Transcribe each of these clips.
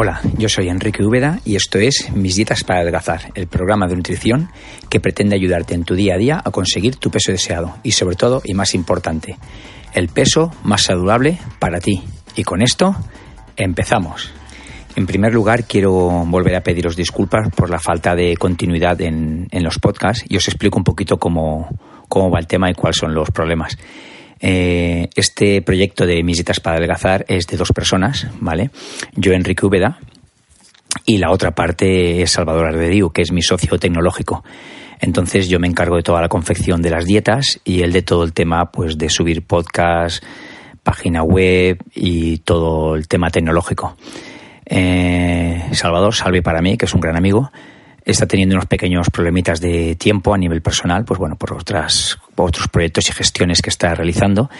Hola, yo soy Enrique Úbeda y esto es Mis Dietas para Adelgazar, el programa de nutrición que pretende ayudarte en tu día a día a conseguir tu peso deseado y sobre todo, y más importante, el peso más saludable para ti. Y con esto, empezamos. En primer lugar, quiero volver a pediros disculpas por la falta de continuidad en, los podcasts y os explico un poquito cómo, cómo va el tema y cuáles son los problemas. Eh, este proyecto de Misitas para Adelgazar es de dos personas, ¿vale? Yo, Enrique Úbeda, y la otra parte es Salvador Ardediu, que es mi socio tecnológico. Entonces yo me encargo de toda la confección de las dietas y él de todo el tema pues de subir podcast, página web y todo el tema tecnológico. Eh, Salvador, salve para mí, que es un gran amigo, está teniendo unos pequeños problemitas de tiempo a nivel personal, pues bueno, por otras, otros proyectos y gestiones que está realizando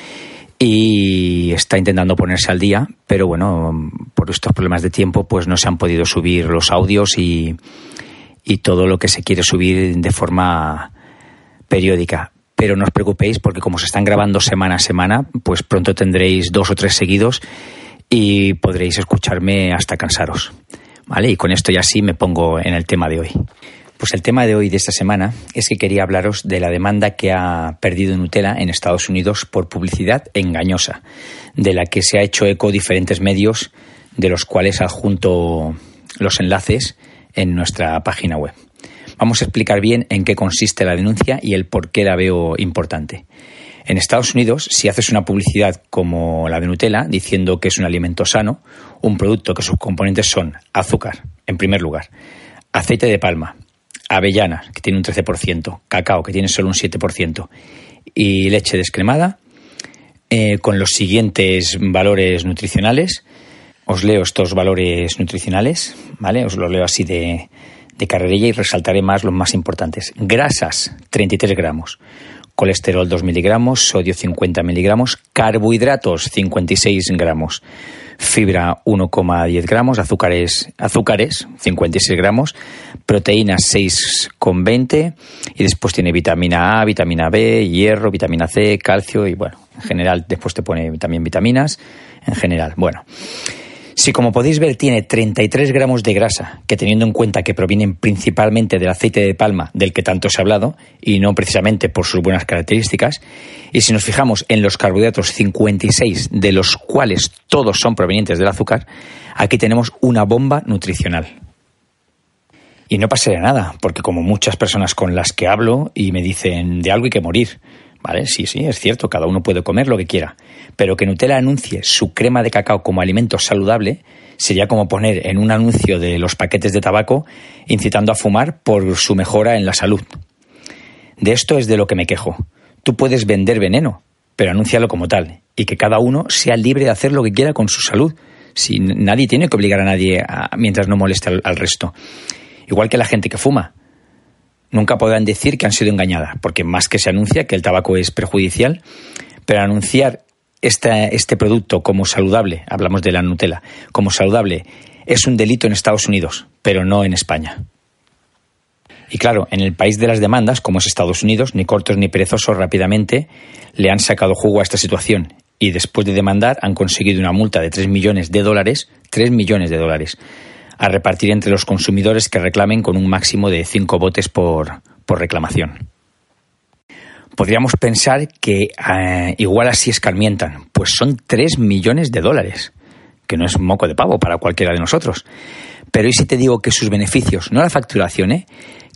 y está intentando ponerse al día, pero bueno, por estos problemas de tiempo, pues no se han podido subir los audios y, y todo lo que se quiere subir de forma periódica. Pero no os preocupéis porque como se están grabando semana a semana, pues pronto tendréis dos o tres seguidos y podréis escucharme hasta cansaros. ¿vale? Y con esto ya sí me pongo en el tema de hoy. Pues el tema de hoy de esta semana es que quería hablaros de la demanda que ha perdido Nutella en Estados Unidos por publicidad engañosa, de la que se ha hecho eco diferentes medios, de los cuales adjunto los enlaces en nuestra página web. Vamos a explicar bien en qué consiste la denuncia y el por qué la veo importante. En Estados Unidos, si haces una publicidad como la de Nutella, diciendo que es un alimento sano, un producto que sus componentes son azúcar, en primer lugar, aceite de palma, avellana, que tiene un 13%, cacao, que tiene solo un 7%, y leche descremada, eh, con los siguientes valores nutricionales. Os leo estos valores nutricionales, ¿vale? Os lo leo así de, de carrerilla y resaltaré más los más importantes. Grasas, 33 gramos colesterol 2 miligramos, sodio 50 miligramos, carbohidratos 56 gramos, fibra 1,10 gramos, azúcares, azúcares 56 gramos, proteínas 6,20 y después tiene vitamina A, vitamina B, hierro, vitamina C, calcio y bueno, en general después te pone también vitaminas, en general, bueno. Si como podéis ver tiene 33 gramos de grasa, que teniendo en cuenta que provienen principalmente del aceite de palma del que tanto se ha hablado, y no precisamente por sus buenas características, y si nos fijamos en los carbohidratos 56, de los cuales todos son provenientes del azúcar, aquí tenemos una bomba nutricional. Y no pasaría nada, porque como muchas personas con las que hablo y me dicen de algo hay que morir, ¿Vale? Sí, sí, es cierto, cada uno puede comer lo que quiera. Pero que Nutella anuncie su crema de cacao como alimento saludable sería como poner en un anuncio de los paquetes de tabaco incitando a fumar por su mejora en la salud. De esto es de lo que me quejo. Tú puedes vender veneno, pero anúncialo como tal, y que cada uno sea libre de hacer lo que quiera con su salud. Si nadie tiene que obligar a nadie mientras no moleste al resto. Igual que la gente que fuma nunca podrán decir que han sido engañadas, porque más que se anuncia que el tabaco es perjudicial, pero anunciar este producto como saludable, hablamos de la Nutella, como saludable, es un delito en Estados Unidos, pero no en España. Y claro, en el país de las demandas, como es Estados Unidos, ni cortos ni perezosos rápidamente le han sacado jugo a esta situación y después de demandar han conseguido una multa de 3 millones de dólares, 3 millones de dólares, a repartir entre los consumidores que reclamen con un máximo de cinco botes por, reclamación. Podríamos pensar que eh, igual así escarmientan, pues son 3 millones de dólares, que no es moco de pavo para cualquiera de nosotros. Pero ¿y si te digo que sus beneficios, no la facturación, eh,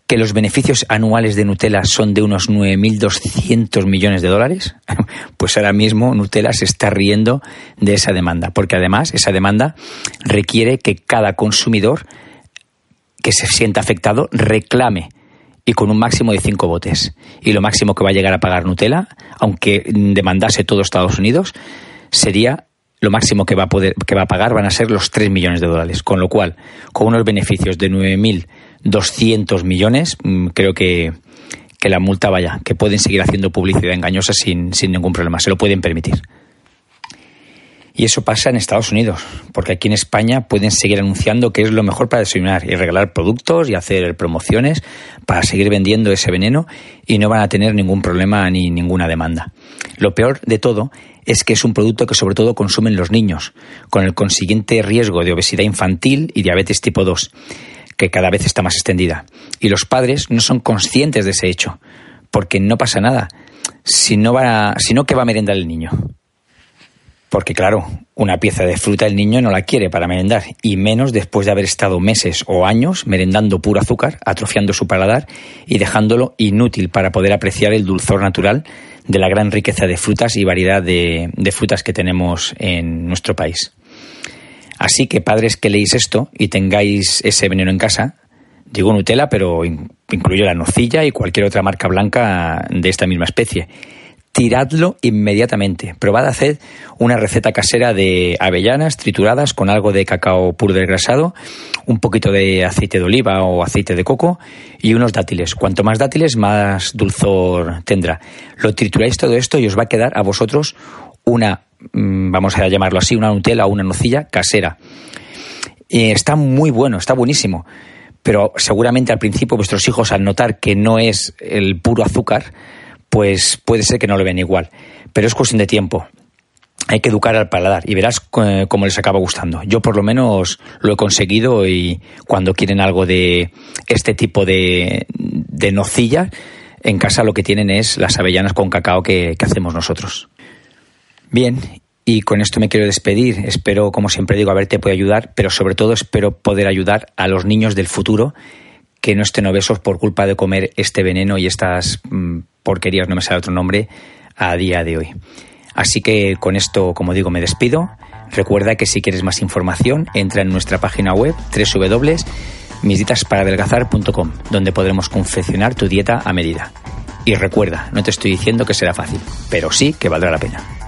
que los beneficios anuales de Nutella son de unos 9.200 millones de dólares, pues ahora mismo Nutella se está riendo de esa demanda, porque además esa demanda requiere que cada consumidor que se sienta afectado reclame y con un máximo de cinco botes. Y lo máximo que va a llegar a pagar Nutella, aunque demandase todo Estados Unidos, sería lo máximo que va a poder que va a pagar van a ser los 3 millones de dólares, con lo cual con unos beneficios de 9.000 200 millones, mm, creo que, la multa vaya, que pueden seguir haciendo publicidad engañosa sin, sin ningún problema, se lo pueden permitir. Y eso pasa en Estados Unidos, porque aquí en España pueden seguir anunciando que es lo mejor para desayunar y regalar productos y hacer promociones para seguir vendiendo ese veneno y no van a tener ningún problema ni ninguna demanda. Lo peor de todo es que es un producto que sobre todo consumen los niños, con el consiguiente riesgo de obesidad infantil y diabetes tipo 2, que cada vez está más extendida. Y los padres no son conscientes de ese hecho, porque no pasa nada, sino, va, sino que va a merendar el niño. Porque claro, una pieza de fruta el niño no la quiere para merendar, y menos después de haber estado meses o años merendando puro azúcar, atrofiando su paladar y dejándolo inútil para poder apreciar el dulzor natural de la gran riqueza de frutas y variedad de, de frutas que tenemos en nuestro país. Así que padres que leéis esto y tengáis ese veneno en casa, digo Nutella, pero incluye la nocilla y cualquier otra marca blanca de esta misma especie tiradlo inmediatamente. Probad a hacer una receta casera de avellanas trituradas con algo de cacao puro desgrasado, un poquito de aceite de oliva o aceite de coco y unos dátiles. Cuanto más dátiles, más dulzor tendrá. Lo trituráis todo esto y os va a quedar a vosotros una, mm, vamos a llamarlo así, una Nutella o una nocilla casera. está muy bueno, está buenísimo. Pero seguramente al principio vuestros hijos, al notar que no es el puro azúcar, pues puede ser que no lo ven igual. Pero es cuestión de tiempo. Hay que educar al paladar y verás eh, cómo les acaba gustando. Yo por lo menos lo he conseguido y cuando quieren algo de este tipo de, de nocilla, en casa lo que tienen es las avellanas con cacao que hacemos nosotros. Bien, y con esto me quiero despedir. Espero, como siempre digo, haberte podido ayudar, pero sobre todo espero poder ayudar a los niños del futuro que no estén obesos por culpa de comer este veneno y estas mm, porquerías, no me sale otro nombre, a día de hoy. Así que con esto, como digo, me despido. Recuerda que si quieres más información, entra en nuestra página web www.misdietasparadelgazar.com, donde podremos confeccionar tu dieta a medida. Y recuerda, no te estoy diciendo que será fácil, pero sí que valdrá la pena.